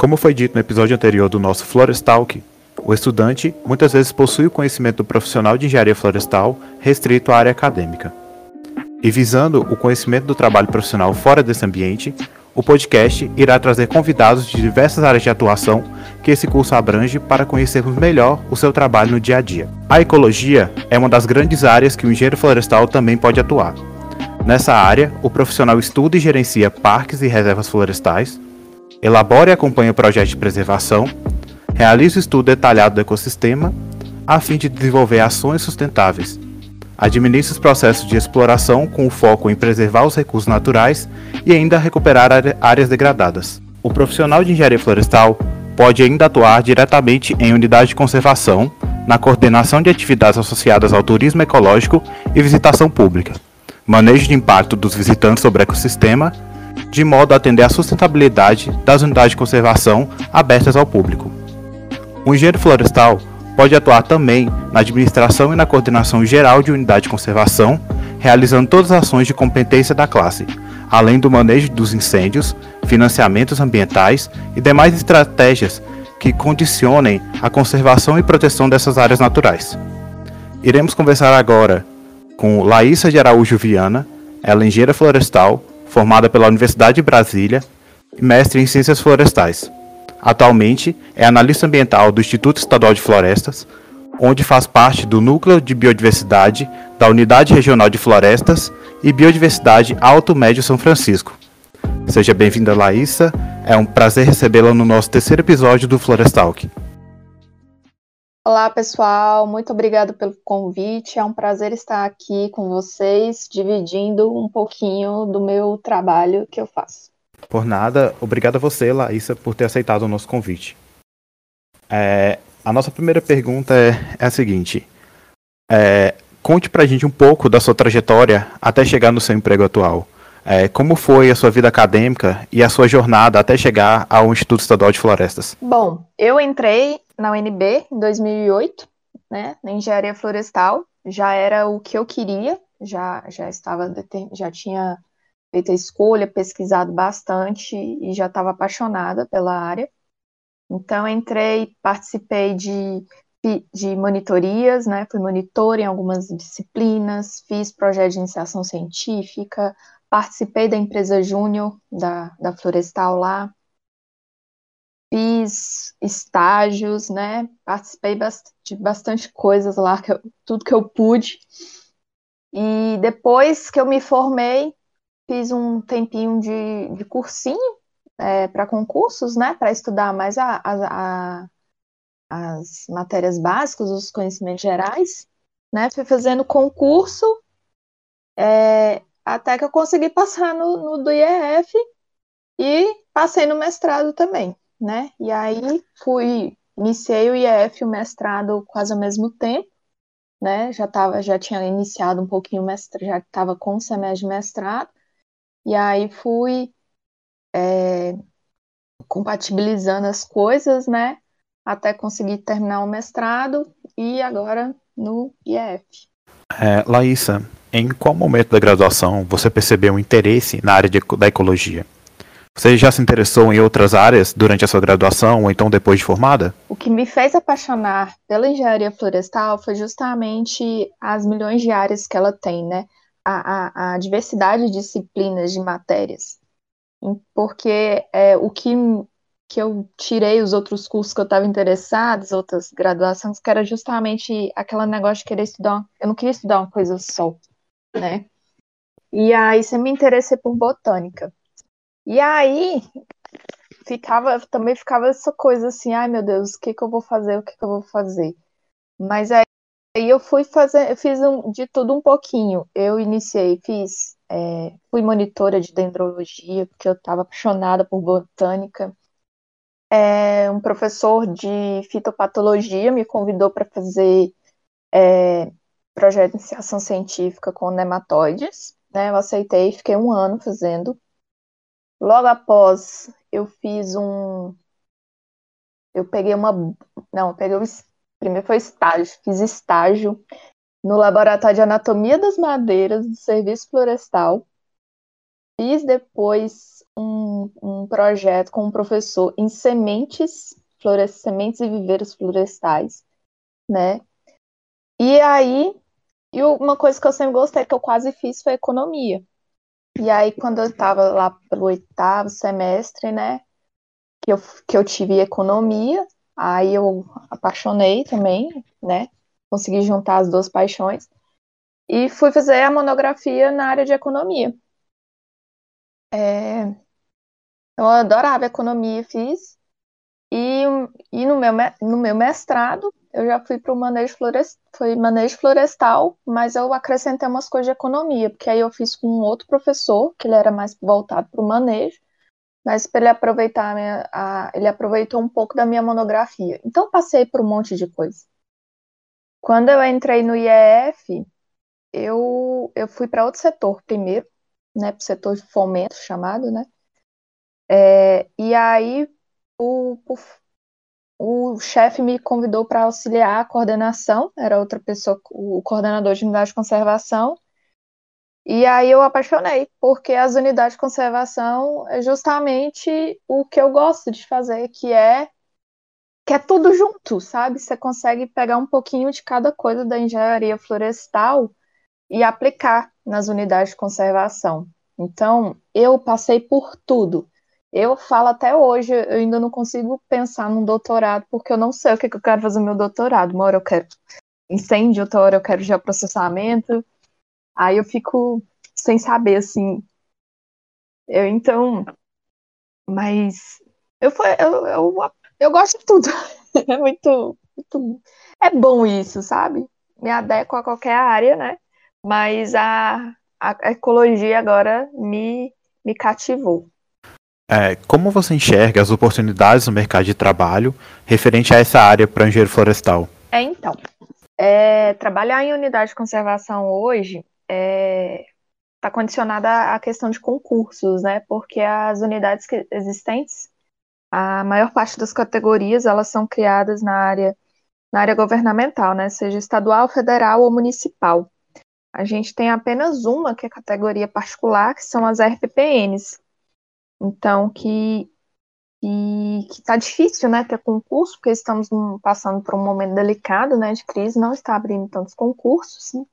Como foi dito no episódio anterior do nosso Florestalk, o estudante muitas vezes possui o conhecimento do profissional de engenharia florestal restrito à área acadêmica. E visando o conhecimento do trabalho profissional fora desse ambiente, o podcast irá trazer convidados de diversas áreas de atuação que esse curso abrange para conhecermos melhor o seu trabalho no dia a dia. A ecologia é uma das grandes áreas que o engenheiro florestal também pode atuar. Nessa área, o profissional estuda e gerencia parques e reservas florestais, elabora e acompanha projetos de preservação, realiza o estudo detalhado do ecossistema, a fim de desenvolver ações sustentáveis, administra os processos de exploração com o foco em preservar os recursos naturais e ainda recuperar áreas degradadas. O profissional de engenharia florestal pode ainda atuar diretamente em unidade de conservação, na coordenação de atividades associadas ao turismo ecológico e visitação pública, manejo de impacto dos visitantes sobre o ecossistema, de modo a atender à sustentabilidade das unidades de conservação abertas ao público. O engenheiro florestal pode atuar também na administração e na coordenação geral de unidade de conservação, realizando todas as ações de competência da classe, além do manejo dos incêndios, financiamentos ambientais e demais estratégias que condicionem a conservação e proteção dessas áreas naturais. Iremos conversar agora com Laísa de Araújo Viana, ela é engenheira florestal, formada pela Universidade de Brasília e mestre em Ciências Florestais. Atualmente é analista ambiental do Instituto Estadual de Florestas, onde faz parte do Núcleo de Biodiversidade da Unidade Regional de Florestas e Biodiversidade Alto Médio São Francisco. Seja bem-vinda, Laísa. É um prazer recebê-la no nosso terceiro episódio do Florestalk. Olá, pessoal. Muito obrigada pelo convite. É um prazer estar aqui com vocês, dividindo um pouquinho do meu trabalho que eu faço. Por nada, obrigado a você, Laísa, por ter aceitado o nosso convite. É, a nossa primeira pergunta é, é a seguinte: é, conte pra gente um pouco da sua trajetória até chegar no seu emprego atual. É, como foi a sua vida acadêmica e a sua jornada até chegar ao Instituto Estadual de Florestas? Bom, eu entrei na UNB em 2008, né, na engenharia florestal. Já era o que eu queria, já já estava já tinha feito a escolha, pesquisado bastante e já estava apaixonada pela área. Então, entrei, participei de, de monitorias, né? Fui monitor em algumas disciplinas, fiz projeto de iniciação científica, participei da empresa júnior da, da Florestal lá, fiz estágios, né? Participei de bastante coisas lá, que eu, tudo que eu pude. E depois que eu me formei, fiz um tempinho de, de cursinho é, para concursos, né, para estudar mais a, a, a, as matérias básicas, os conhecimentos gerais, né, fui fazendo concurso é, até que eu consegui passar no, no do IEF e passei no mestrado também, né, e aí fui, iniciei o IEF e o mestrado quase ao mesmo tempo, né, já tava, já tinha iniciado um pouquinho o mestrado, já estava com o semestre de mestrado, e aí fui é, compatibilizando as coisas, né? Até conseguir terminar o mestrado e agora no IEF. É, Laísa, em qual momento da graduação você percebeu um interesse na área de, da ecologia? Você já se interessou em outras áreas durante a sua graduação ou então depois de formada? O que me fez apaixonar pela engenharia florestal foi justamente as milhões de áreas que ela tem, né? a, a, a diversidade de disciplinas, de matérias. Porque é, o que, que eu tirei os outros cursos que eu estava interessada, as outras graduações, que era justamente aquele negócio de querer estudar. Eu não queria estudar uma coisa só, né? E aí você me interessei por botânica. E aí ficava, também ficava essa coisa assim, ai meu Deus, o que que eu vou fazer, o que que eu vou fazer? Mas aí Aí eu fui fazer, eu fiz um, de tudo um pouquinho. Eu iniciei, fiz, é, fui monitora de dendrologia, porque eu estava apaixonada por botânica. É, um professor de fitopatologia me convidou para fazer é, projeto de iniciação científica com nematóides. Né? Eu aceitei, fiquei um ano fazendo. Logo após, eu fiz um. Eu peguei uma. Não, peguei o Primeiro foi estágio, fiz estágio no Laboratório de Anatomia das Madeiras do Serviço Florestal. fiz depois um, um projeto com um professor em sementes, flores, sementes e viveiros florestais, né? E aí, e uma coisa que eu sempre gostei, que eu quase fiz, foi economia. E aí, quando eu estava lá pelo oitavo semestre, né, que eu, que eu tive economia, aí eu apaixonei também, né, consegui juntar as duas paixões, e fui fazer a monografia na área de economia. É, eu adorava economia, fiz, e, e no, meu, no meu mestrado eu já fui para o manejo, florest, foi manejo florestal, mas eu acrescentei umas coisas de economia, porque aí eu fiz com um outro professor, que ele era mais voltado para o manejo, mas para ele aproveitar minha, a, ele aproveitou um pouco da minha monografia. Então passei por um monte de coisa. Quando eu entrei no IEF, eu, eu fui para outro setor primeiro, né, para o setor de fomento chamado, né? É, e aí o, o, o chefe me convidou para auxiliar a coordenação, era outra pessoa, o coordenador de unidade de conservação. E aí eu apaixonei, porque as unidades de conservação é justamente o que eu gosto de fazer, que é que é tudo junto, sabe? Você consegue pegar um pouquinho de cada coisa da engenharia florestal e aplicar nas unidades de conservação. Então, eu passei por tudo. Eu falo até hoje, eu ainda não consigo pensar num doutorado, porque eu não sei o que, que eu quero fazer no meu doutorado. Uma hora eu quero incêndio, outra hora eu quero geoprocessamento. Aí eu fico sem saber, assim. Eu, então. Mas. Eu, eu, eu, eu gosto de tudo. É muito, muito. É bom isso, sabe? Me adequo a qualquer área, né? Mas a, a ecologia agora me, me cativou. É, como você enxerga as oportunidades no mercado de trabalho referente a essa área para florestal? É, então, é, trabalhar em unidade de conservação hoje está é, tá condicionada à questão de concursos, né? Porque as unidades existentes, a maior parte das categorias, elas são criadas na área, na área governamental, né? Seja estadual, federal ou municipal. A gente tem apenas uma, que é categoria particular, que são as RPPNs, então, que que está difícil, né, ter concurso, porque estamos passando por um momento delicado, né, de crise, não está abrindo tantos concursos, né?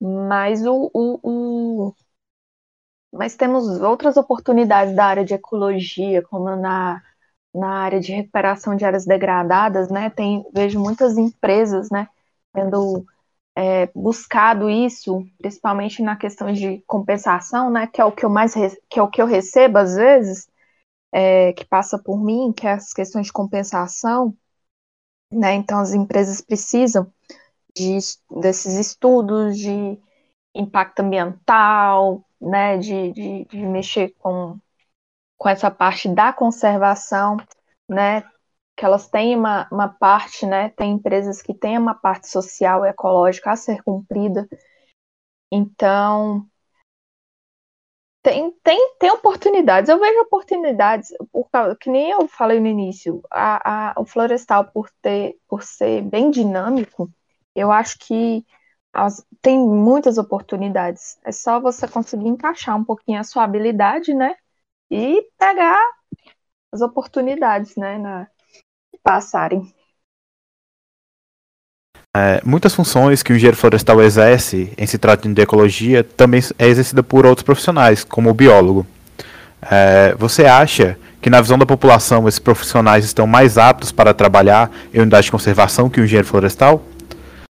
mas o, o, o, mas temos outras oportunidades da área de ecologia, como na, na área de recuperação de áreas degradadas, né, tem, vejo muitas empresas, né, tendo é, buscado isso, principalmente na questão de compensação, né, que é o que eu mais que é o que eu recebo às vezes, é, que passa por mim, que é as questões de compensação, né? Então as empresas precisam de, desses estudos de impacto ambiental, né, de, de, de mexer com, com essa parte da conservação, né, que elas têm uma, uma parte, né? Tem empresas que têm uma parte social e ecológica a ser cumprida. Então, tem, tem, tem oportunidades. Eu vejo oportunidades, por que nem eu falei no início, a, a, o florestal, por, ter, por ser bem dinâmico, eu acho que as, tem muitas oportunidades. É só você conseguir encaixar um pouquinho a sua habilidade, né? E pegar as oportunidades, né? Na, passarem. É, muitas funções que o engenheiro florestal exerce em se tratando de ecologia também é exercida por outros profissionais, como o biólogo. É, você acha que, na visão da população, esses profissionais estão mais aptos para trabalhar em unidade de conservação que o engenheiro florestal?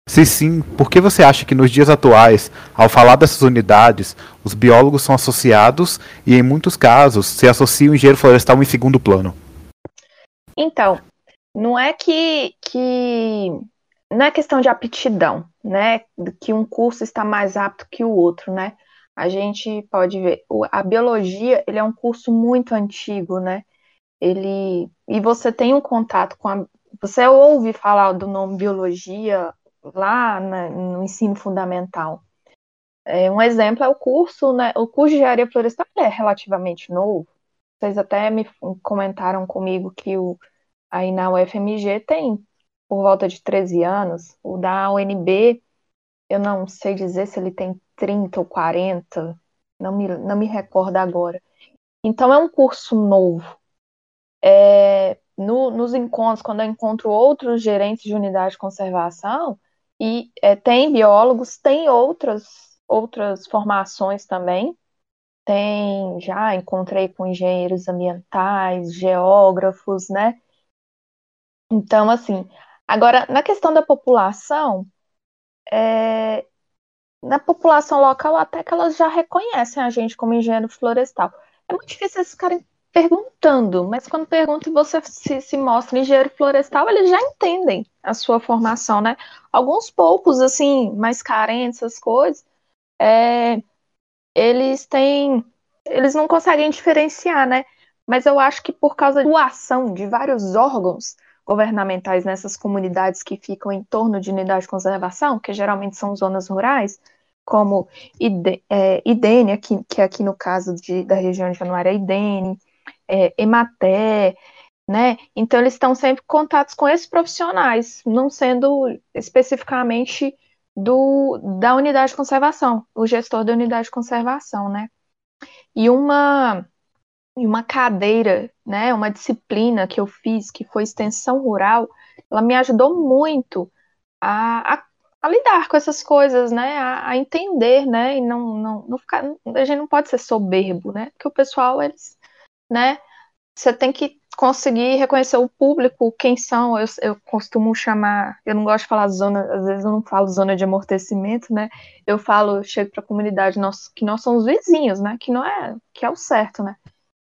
Se sim, por que você acha que nos dias atuais, ao falar dessas unidades, os biólogos são associados e, em muitos casos, se associa o engenheiro florestal em segundo plano? Então, não é que, que não é questão de aptidão, né? Que um curso está mais apto que o outro, né? A gente pode ver, a biologia, ele é um curso muito antigo, né? Ele e você tem um contato com a você ouve falar do nome biologia lá na, no ensino fundamental. É, um exemplo é o curso, né? O curso de engenharia florestal é relativamente novo. Vocês até me comentaram comigo que o aí na UFMG tem por volta de 13 anos. O da UNB, eu não sei dizer se ele tem 30 ou 40. não me, não me recordo agora. Então é um curso novo. É, no, nos encontros, quando eu encontro outros gerentes de unidade de conservação, e é, tem biólogos, tem outras, outras formações também. Tem, já encontrei com engenheiros ambientais, geógrafos, né? Então, assim, agora, na questão da população, é, na população local, até que elas já reconhecem a gente como engenheiro florestal. É muito difícil eles ficarem perguntando, mas quando perguntam e você se, se mostra engenheiro florestal, eles já entendem a sua formação, né? Alguns poucos, assim, mais carentes, essas coisas, é, eles têm, eles não conseguem diferenciar, né? Mas eu acho que por causa da ação de vários órgãos governamentais nessas comunidades que ficam em torno de unidade de conservação, que geralmente são zonas rurais, como é, Idene, aqui, que aqui no caso de, da região de Januária é Idene, é, Ematé, né? Então eles estão sempre em contatos com esses profissionais, não sendo especificamente do, da unidade de conservação, o gestor da unidade de conservação, né? E uma uma cadeira, né, uma disciplina que eu fiz, que foi extensão rural, ela me ajudou muito a, a, a lidar com essas coisas, né, a, a, entender, né, e não, não, não ficar, a gente não pode ser soberbo, né, porque o pessoal, eles, né, você tem que conseguir reconhecer o público, quem são, eu, eu costumo chamar, eu não gosto de falar zona, às vezes eu não falo zona de amortecimento, né, eu falo, chego para a comunidade, nós, que nós somos vizinhos, né, que não é, que é o certo, né,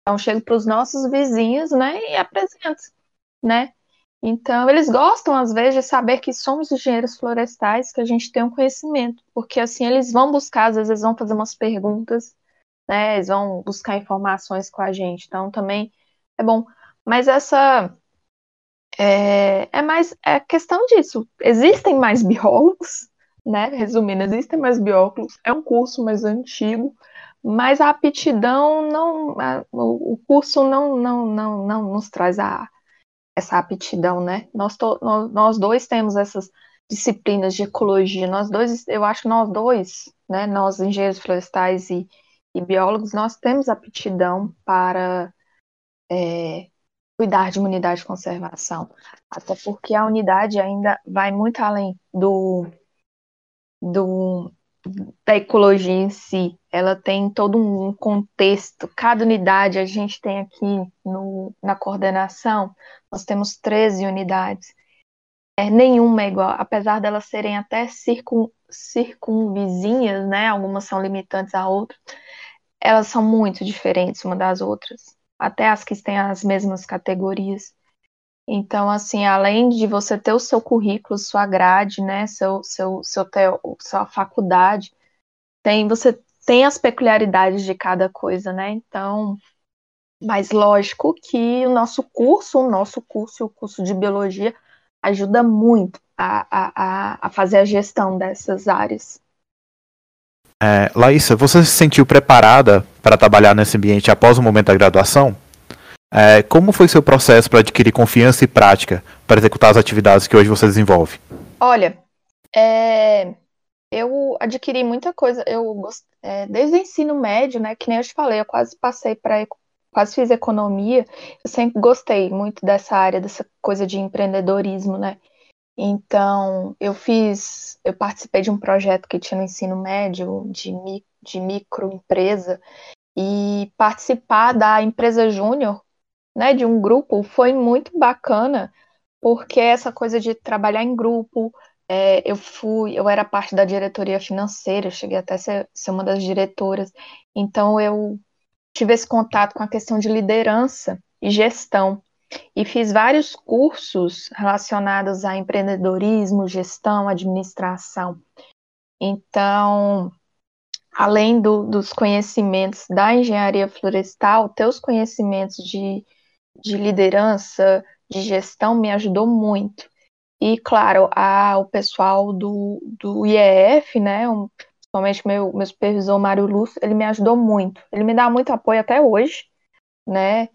então chego para os nossos vizinhos, né, e apresento, né, então eles gostam às vezes de saber que somos engenheiros florestais, que a gente tem um conhecimento, porque assim eles vão buscar, às vezes eles vão fazer umas perguntas, né, eles vão buscar informações com a gente, então também é bom. Mas essa é, é mais é questão disso. Existem mais biólogos, né? Resumindo, existem mais biólogos. É um curso mais antigo, mas a aptidão não, a, o, curso não, não, não, não nos traz a, essa aptidão, né? Nós, to, nós, nós dois temos essas disciplinas de ecologia. Nós dois, eu acho que nós dois, né? Nós engenheiros florestais e, e biólogos, nós temos aptidão para é, cuidar de uma unidade de conservação, até porque a unidade ainda vai muito além do, do da ecologia em si, ela tem todo um contexto. Cada unidade a gente tem aqui no, na coordenação, nós temos 13 unidades. É, nenhuma é igual, apesar delas serem até circun, circunvizinhas, né? Algumas são limitantes a outras, elas são muito diferentes uma das outras até as que têm as mesmas categorias. Então, assim, além de você ter o seu currículo, sua grade, né, seu, seu, seu teo, sua faculdade, tem, você tem as peculiaridades de cada coisa, né? Então, mas lógico que o nosso curso, o nosso curso, o curso de biologia, ajuda muito a, a, a fazer a gestão dessas áreas. É, Laísa, você se sentiu preparada para trabalhar nesse ambiente após o momento da graduação? É, como foi seu processo para adquirir confiança e prática para executar as atividades que hoje você desenvolve? Olha, é, eu adquiri muita coisa. Eu é, desde o ensino médio, né? Que nem eu te falei, eu quase passei para quase fiz economia. Eu sempre gostei muito dessa área, dessa coisa de empreendedorismo, né? Então, eu fiz, eu participei de um projeto que tinha no ensino médio de, de microempresa e participar da empresa júnior, né, de um grupo foi muito bacana, porque essa coisa de trabalhar em grupo, é, eu fui, eu era parte da diretoria financeira, cheguei até a ser, ser uma das diretoras, então eu tive esse contato com a questão de liderança e gestão e fiz vários cursos relacionados a empreendedorismo, gestão, administração. Então, além do, dos conhecimentos da engenharia florestal, ter os conhecimentos de, de liderança, de gestão, me ajudou muito. E, claro, a, o pessoal do, do IEF, né, um, principalmente meu, meu supervisor Mário Lúcio, ele me ajudou muito. Ele me dá muito apoio até hoje, né,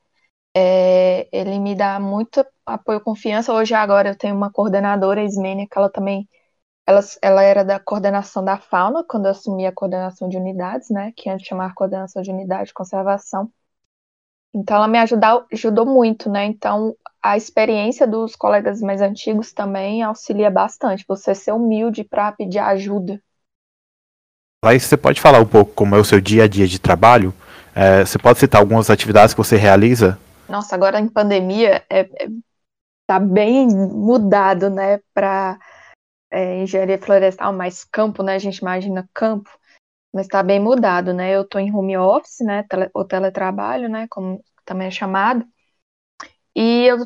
é, ele me dá muito apoio e confiança. Hoje, agora, eu tenho uma coordenadora, a Ismênia, que ela também ela, ela era da coordenação da fauna, quando eu assumi a coordenação de unidades, né? Que antes de chamar coordenação de unidade de conservação. Então, ela me ajudou, ajudou muito, né? Então, a experiência dos colegas mais antigos também auxilia bastante. Você ser humilde para pedir ajuda. Aí você pode falar um pouco como é o seu dia a dia de trabalho? É, você pode citar algumas atividades que você realiza? Nossa, agora em pandemia é, é tá bem mudado, né, para é, engenharia florestal, mais campo, né? A gente imagina campo, mas está bem mudado, né? Eu estou em home office, né? O teletrabalho, né? Como também é chamado. E eu,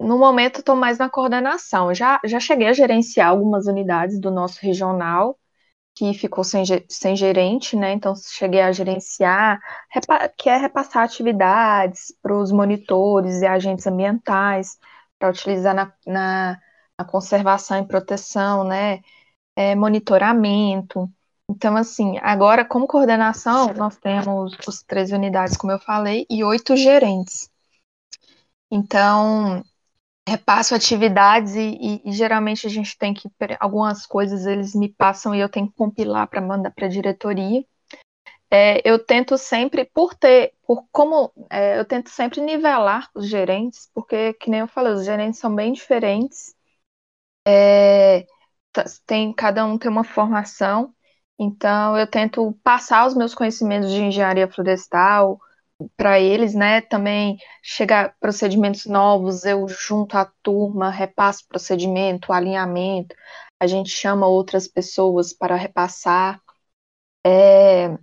no momento, estou mais na coordenação. Já, já cheguei a gerenciar algumas unidades do nosso regional, que ficou sem, sem gerente, né? Então, cheguei a gerenciar, que é repassar atividades para os monitores e agentes ambientais, para utilizar na, na, na, conservação e proteção, né? É, monitoramento. Então, assim, agora, como coordenação, nós temos os três unidades, como eu falei, e oito gerentes. Então, repasso atividades e, e, e, geralmente a gente tem que algumas coisas eles me passam e eu tenho que compilar para mandar para a diretoria. É, eu tento sempre, por ter, por como é, eu tento sempre nivelar os gerentes, porque que nem eu falei, os gerentes são bem diferentes. É, tem cada um tem uma formação então, eu tento passar os meus conhecimentos de engenharia florestal para eles, né? Também chegar procedimentos novos, eu junto a turma, repasso procedimento, alinhamento, a gente chama outras pessoas para repassar. É,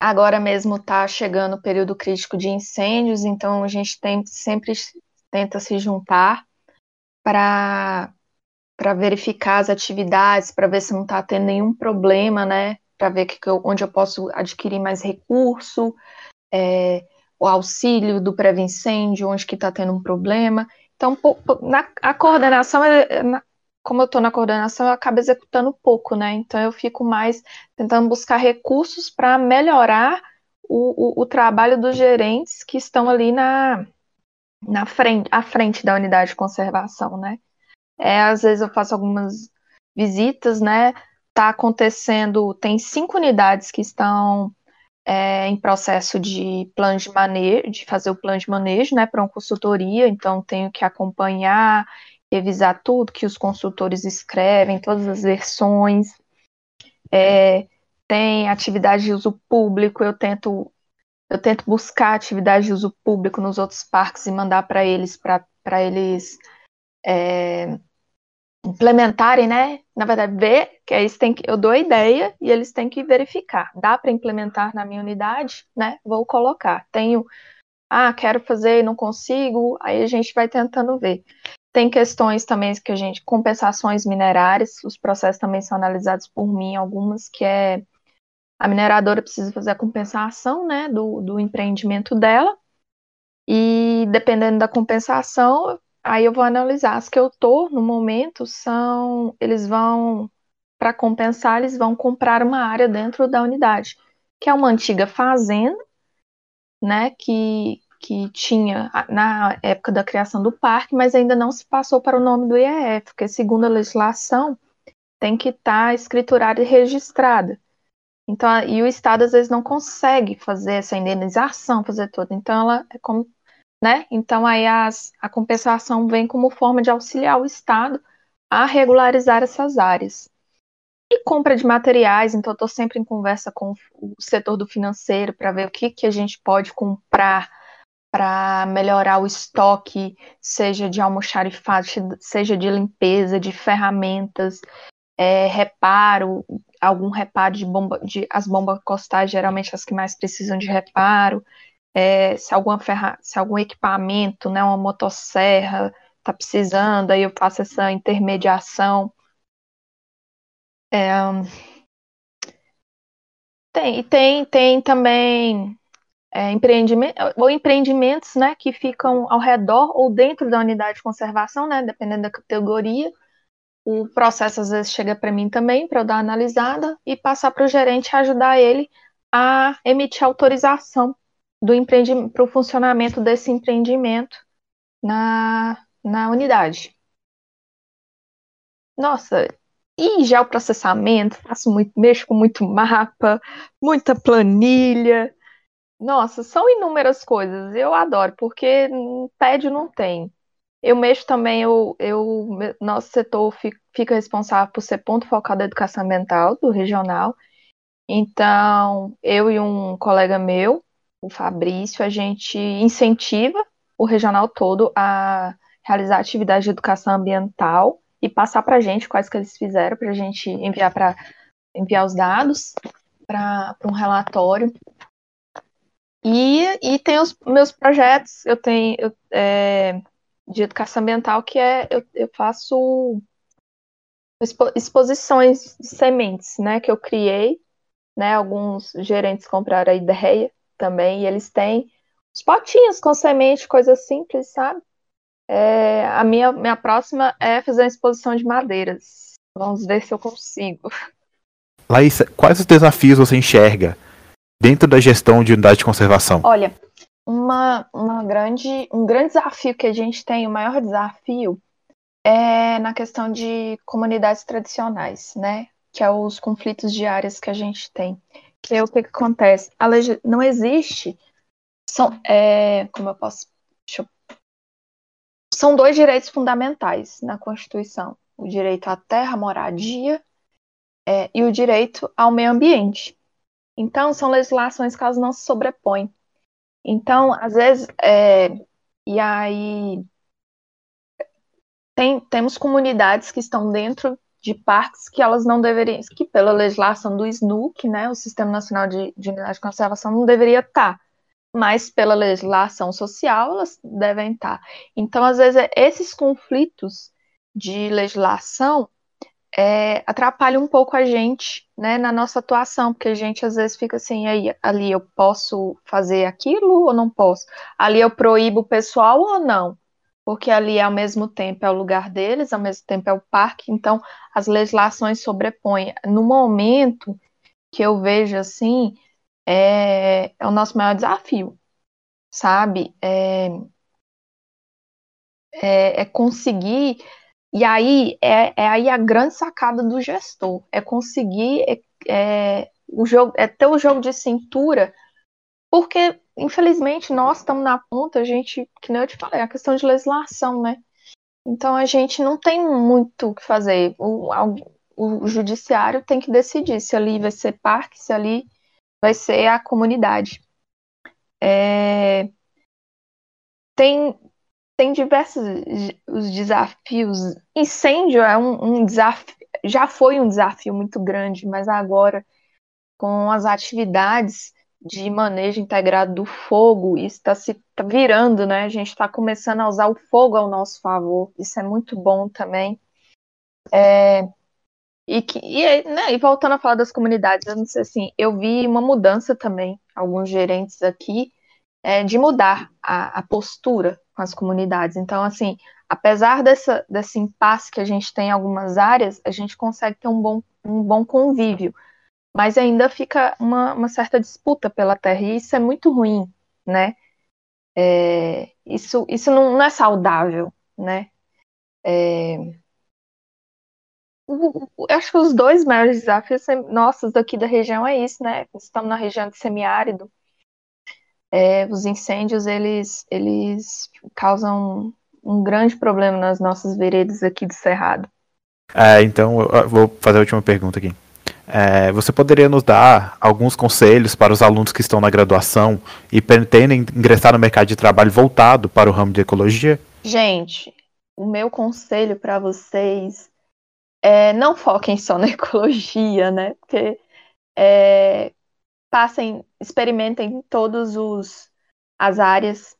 agora mesmo está chegando o período crítico de incêndios, então a gente tem, sempre tenta se juntar para para verificar as atividades, para ver se não está tendo nenhum problema, né? Para ver que, que eu, onde eu posso adquirir mais recurso, é, o auxílio do pré-incêndio, onde que está tendo um problema. Então, na, a coordenação, é, na, como eu estou na coordenação, eu acabo executando pouco, né? Então, eu fico mais tentando buscar recursos para melhorar o, o, o, trabalho dos gerentes que estão ali na, na frente, à frente da unidade de conservação, né? É, às vezes eu faço algumas visitas, né? Está acontecendo, tem cinco unidades que estão é, em processo de plano de manejo, de fazer o plano de manejo, né, para uma consultoria, então tenho que acompanhar, revisar tudo que os consultores escrevem, todas as versões. É, tem atividade de uso público, eu tento eu tento buscar atividade de uso público nos outros parques e mandar para eles para eles é, implementarem, né? Na verdade, ver que eles têm que eu dou a ideia e eles têm que verificar. Dá para implementar na minha unidade, né? Vou colocar. Tenho, ah, quero fazer, não consigo. Aí a gente vai tentando ver. Tem questões também que a gente compensações minerárias, os processos também são analisados por mim, algumas que é a mineradora precisa fazer a compensação, né, do, do empreendimento dela. E dependendo da compensação, Aí eu vou analisar. As que eu tô no momento são. Eles vão. Para compensar, eles vão comprar uma área dentro da unidade, que é uma antiga fazenda, né? Que, que tinha na época da criação do parque, mas ainda não se passou para o nome do IEF, porque segundo a legislação tem que estar tá escriturada e registrada. Então, e o Estado às vezes não consegue fazer essa indenização, fazer tudo. Então, ela é como né? Então aí as, a compensação vem como forma de auxiliar o Estado a regularizar essas áreas. E compra de materiais, então estou sempre em conversa com o setor do financeiro para ver o que, que a gente pode comprar para melhorar o estoque, seja de almoxarifado, seja de limpeza, de ferramentas, é, reparo, algum reparo de bomba, de as bombas costais, geralmente as que mais precisam de reparo é, se, alguma ferra, se algum equipamento, né, uma motosserra está precisando, aí eu faço essa intermediação. É, tem, tem, tem também é, empreendimento, ou empreendimentos né, que ficam ao redor ou dentro da unidade de conservação, né, dependendo da categoria. O processo às vezes chega para mim também, para eu dar uma analisada e passar para o gerente ajudar ele a emitir autorização do empreendimento para o funcionamento desse empreendimento na, na unidade. Nossa, e geoprocessamento, faço muito, mexo com muito mapa, muita planilha. Nossa, são inúmeras coisas. Eu adoro, porque tédio não tem. Eu mexo também, eu, eu, nosso setor fica responsável por ser ponto focado da educação ambiental do regional. Então, eu e um colega meu, o Fabrício, a gente incentiva o regional todo a realizar atividades de educação ambiental e passar para a gente quais que eles fizeram, para a gente enviar para enviar os dados para um relatório. E, e tem os meus projetos, eu tenho eu, é, de educação ambiental que é eu, eu faço expo, exposições de sementes, né, que eu criei, né, alguns gerentes compraram a ideia também, e eles têm os potinhos com semente, coisa simples, sabe? É, a minha, minha próxima é fazer uma exposição de madeiras. Vamos ver se eu consigo. Laís, quais os desafios você enxerga dentro da gestão de unidade de conservação? Olha, uma, uma grande, um grande desafio que a gente tem, o maior desafio, é na questão de comunidades tradicionais, né? Que é os conflitos diários que a gente tem. Que é o que, que acontece? A leg... Não existe. São, é, como eu posso. Eu... São dois direitos fundamentais na Constituição: o direito à terra, moradia é, e o direito ao meio ambiente. Então, são legislações que elas não se sobrepõem. Então, às vezes, é, e aí tem, temos comunidades que estão dentro de parques que elas não deveriam, que pela legislação do SNUC, né, o Sistema Nacional de, de Unidade de Conservação, não deveria estar, mas pela legislação social elas devem estar. Então, às vezes, é, esses conflitos de legislação é, atrapalha um pouco a gente, né, na nossa atuação, porque a gente às vezes fica assim, aí, ali eu posso fazer aquilo ou não posso? Ali eu proíbo o pessoal ou não? Porque ali ao mesmo tempo é o lugar deles, ao mesmo tempo é o parque, então as legislações sobrepõem. No momento que eu vejo assim, é, é o nosso maior desafio, sabe? É, é, é conseguir e aí é, é aí a grande sacada do gestor, é conseguir é, é, o jogo, é ter o jogo de cintura, porque infelizmente nós estamos na ponta, a gente, que nem eu te falei, a questão de legislação, né? Então a gente não tem muito o que fazer. O, o judiciário tem que decidir se ali vai ser parque, se ali vai ser a comunidade. É, tem, tem diversos os desafios. Incêndio é um, um desafio, já foi um desafio muito grande, mas agora com as atividades de manejo integrado do fogo, isso está se tá virando, né? A gente está começando a usar o fogo ao nosso favor. Isso é muito bom também. É, e, que, e, né, e voltando a falar das comunidades, eu não sei assim, eu vi uma mudança também, alguns gerentes aqui, é, de mudar a, a postura com as comunidades. Então, assim, apesar dessa, desse impasse que a gente tem em algumas áreas, a gente consegue ter um bom, um bom convívio. Mas ainda fica uma, uma certa disputa pela terra, e isso é muito ruim, né? É, isso isso não, não, é saudável, né? É, eu acho que os dois maiores desafios nossos daqui da região é isso, né? Estamos na região de semiárido, é, os incêndios eles, eles causam um grande problema nas nossas veredas aqui do Cerrado. É, então, eu vou fazer a última pergunta aqui. É, você poderia nos dar alguns conselhos para os alunos que estão na graduação e pretendem ingressar no mercado de trabalho voltado para o ramo de ecologia? Gente, o meu conselho para vocês é não foquem só na ecologia, né? Porque é, passem, experimentem todos os as áreas,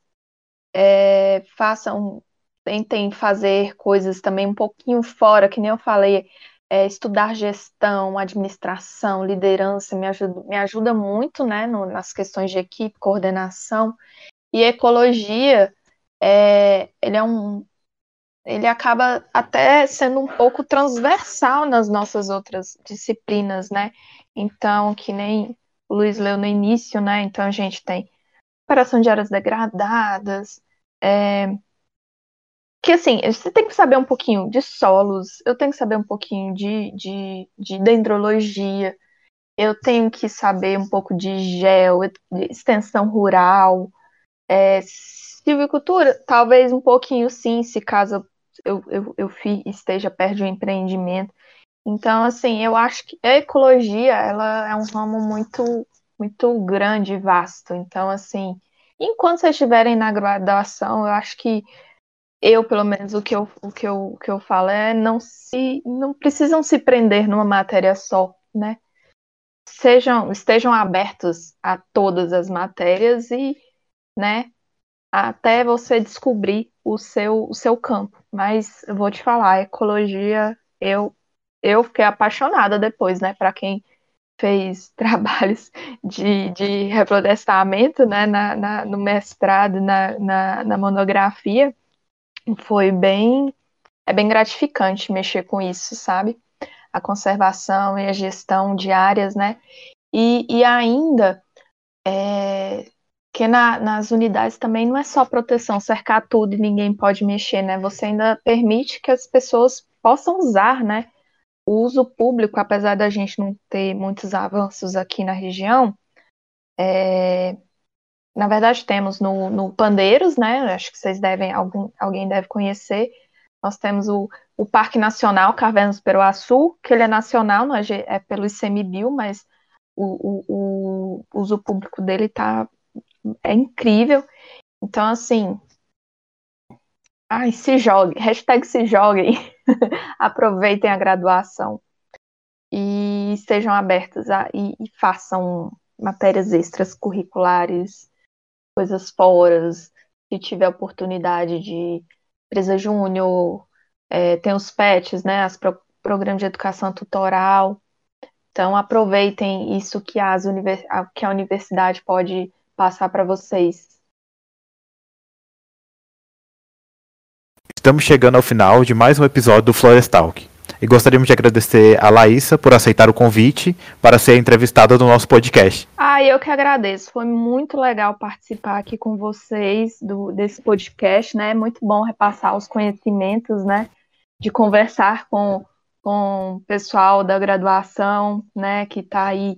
é, façam, tentem fazer coisas também um pouquinho fora, que nem eu falei, é, estudar gestão, administração, liderança me ajuda, me ajuda muito, né, no, nas questões de equipe, coordenação e ecologia. É, ele é um ele acaba até sendo um pouco transversal nas nossas outras disciplinas, né? Então, que nem o Luiz leu no início, né? Então a gente tem operação de áreas degradadas, é, que assim, você tem que saber um pouquinho de solos, eu tenho que saber um pouquinho de, de, de dendrologia, eu tenho que saber um pouco de gel, de extensão rural, é, silvicultura, talvez um pouquinho sim, se caso eu, eu, eu esteja perto de um empreendimento. Então, assim, eu acho que a ecologia, ela é um ramo muito, muito grande e vasto. Então, assim, enquanto vocês estiverem na graduação, eu acho que eu, pelo menos, o que eu, o que eu, o que eu falo é não se, não precisam se prender numa matéria só, né? Sejam, estejam abertos a todas as matérias e, né, até você descobrir o seu, o seu campo. Mas eu vou te falar, ecologia, eu, eu fiquei apaixonada depois, né? Para quem fez trabalhos de, de reflorestamento, né? Na, na, no mestrado, na, na, na monografia, foi bem. É bem gratificante mexer com isso, sabe? A conservação e a gestão de áreas, né? E, e ainda é, porque na, nas unidades também não é só proteção, cercar tudo e ninguém pode mexer, né? Você ainda permite que as pessoas possam usar, né? O uso público, apesar da gente não ter muitos avanços aqui na região, é... na verdade temos no, no Pandeiros, né? Acho que vocês devem, algum, alguém deve conhecer. Nós temos o, o Parque Nacional Cavernas do Peruaçu, que ele é nacional, não é, é pelo ICMBio, mas o, o, o uso público dele está é incrível. Então, assim. Ai, se jogue. Hashtag se joguem. Aproveitem a graduação. E estejam abertos a, e, e façam matérias extras curriculares, coisas fora. Se tiver oportunidade de empresa júnior, é, tem os PETs, né? As pro, programas de educação tutoral. Então aproveitem isso que, as univers, que a universidade pode passar para vocês. Estamos chegando ao final de mais um episódio do Florestalk. E gostaríamos de agradecer a Laísa por aceitar o convite para ser entrevistada no nosso podcast. Ah, eu que agradeço. Foi muito legal participar aqui com vocês do, desse podcast, né? É muito bom repassar os conhecimentos, né? De conversar com, com o pessoal da graduação, né? Que está aí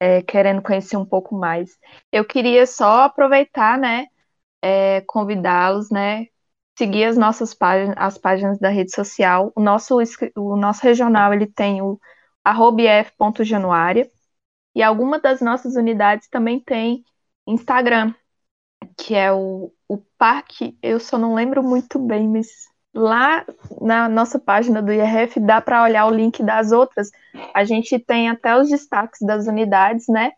é, querendo conhecer um pouco mais. Eu queria só aproveitar, né, é, convidá-los, né, seguir as nossas páginas, as páginas da rede social. O nosso, o nosso regional ele tem o @f.januária e alguma das nossas unidades também tem Instagram, que é o, o parque. Eu só não lembro muito bem, mas lá na nossa página do IRF dá para olhar o link das outras. A gente tem até os destaques das unidades, né?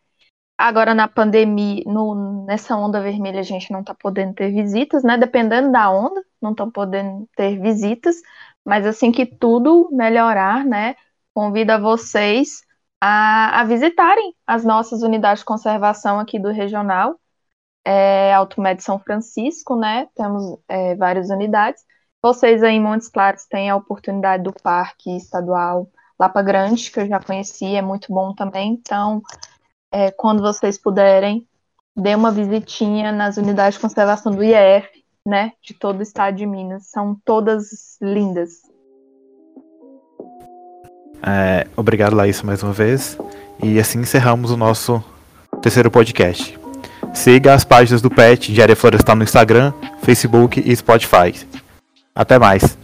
Agora na pandemia, no, nessa onda vermelha, a gente não está podendo ter visitas, né? Dependendo da onda, não estão podendo ter visitas, mas assim que tudo melhorar, né? Convido a vocês a, a visitarem as nossas unidades de conservação aqui do regional. É, Alto Médio São Francisco, né? Temos é, várias unidades. Vocês aí em Montes Claros têm a oportunidade do Parque Estadual Lapa Grande, que eu já conheci, é muito bom também. Então, é, quando vocês puderem, dê uma visitinha nas unidades de conservação do IEF, né, de todo o estado de Minas. São todas lindas. É, obrigado, Laís, mais uma vez. E assim encerramos o nosso terceiro podcast. Siga as páginas do PET de Área Florestal no Instagram, Facebook e Spotify. Até mais.